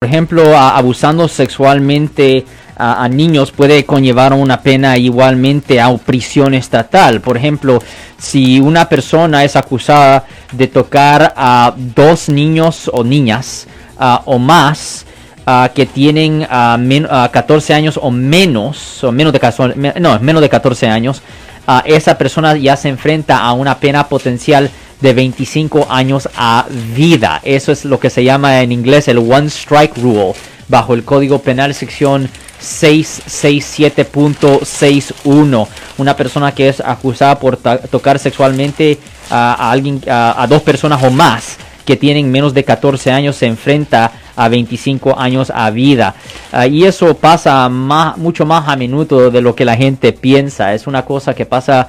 Por ejemplo, abusando sexualmente a, niños puede conllevar una pena igualmente a prisión estatal. Por ejemplo, si una persona es acusada de tocar a dos niños o niñas o más que tienen 14 años o menos, o menos de, no, menos de 14 años, esa persona ya se enfrenta a una pena potencial de 25 años a vida. Eso es lo que se llama en inglés el One Strike Rule bajo el Código Penal sección 667.61. Una persona que es acusada por tocar sexualmente a, alguien, a, dos personas o más que tienen menos de 14 años se enfrenta a 25 años a vida. Ah, y eso pasa mucho más a menudo de lo que la gente piensa. Es una cosa que pasa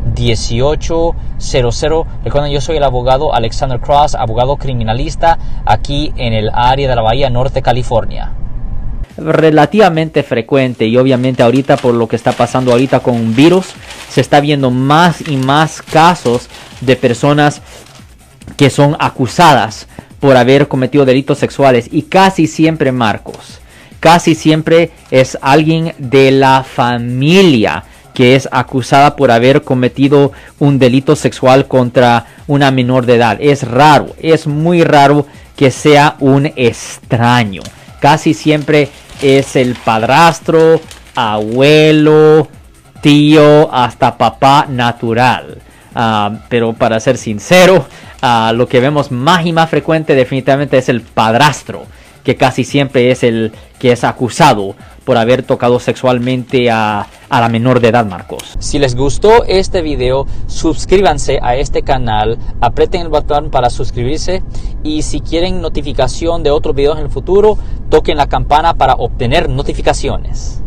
1-800-530-1800. Recuerden, yo soy el abogado Alexander Cross, abogado criminalista aquí en el área de la Bahía Norte, California relativamente frecuente y obviamente ahorita por lo que está pasando ahorita con un virus se está viendo más y más casos de personas que son acusadas por haber cometido delitos sexuales y casi siempre Marcos, casi siempre es alguien de la familia que es acusada por haber cometido un delito sexual contra una menor de edad. Es raro, es muy raro que sea un extraño. Casi siempre es el padrastro, abuelo, tío, hasta papá natural. Ah, pero para ser sincero, lo que vemos más y más frecuente definitivamente es el padrastro, que casi siempre es el que es acusado por haber tocado sexualmente a, a, la menor de edad, Marcos. Si les gustó este video, suscríbanse a este canal, aprieten el botón para suscribirse y si quieren notificación de otros videos en el futuro, toquen la campana para obtener notificaciones.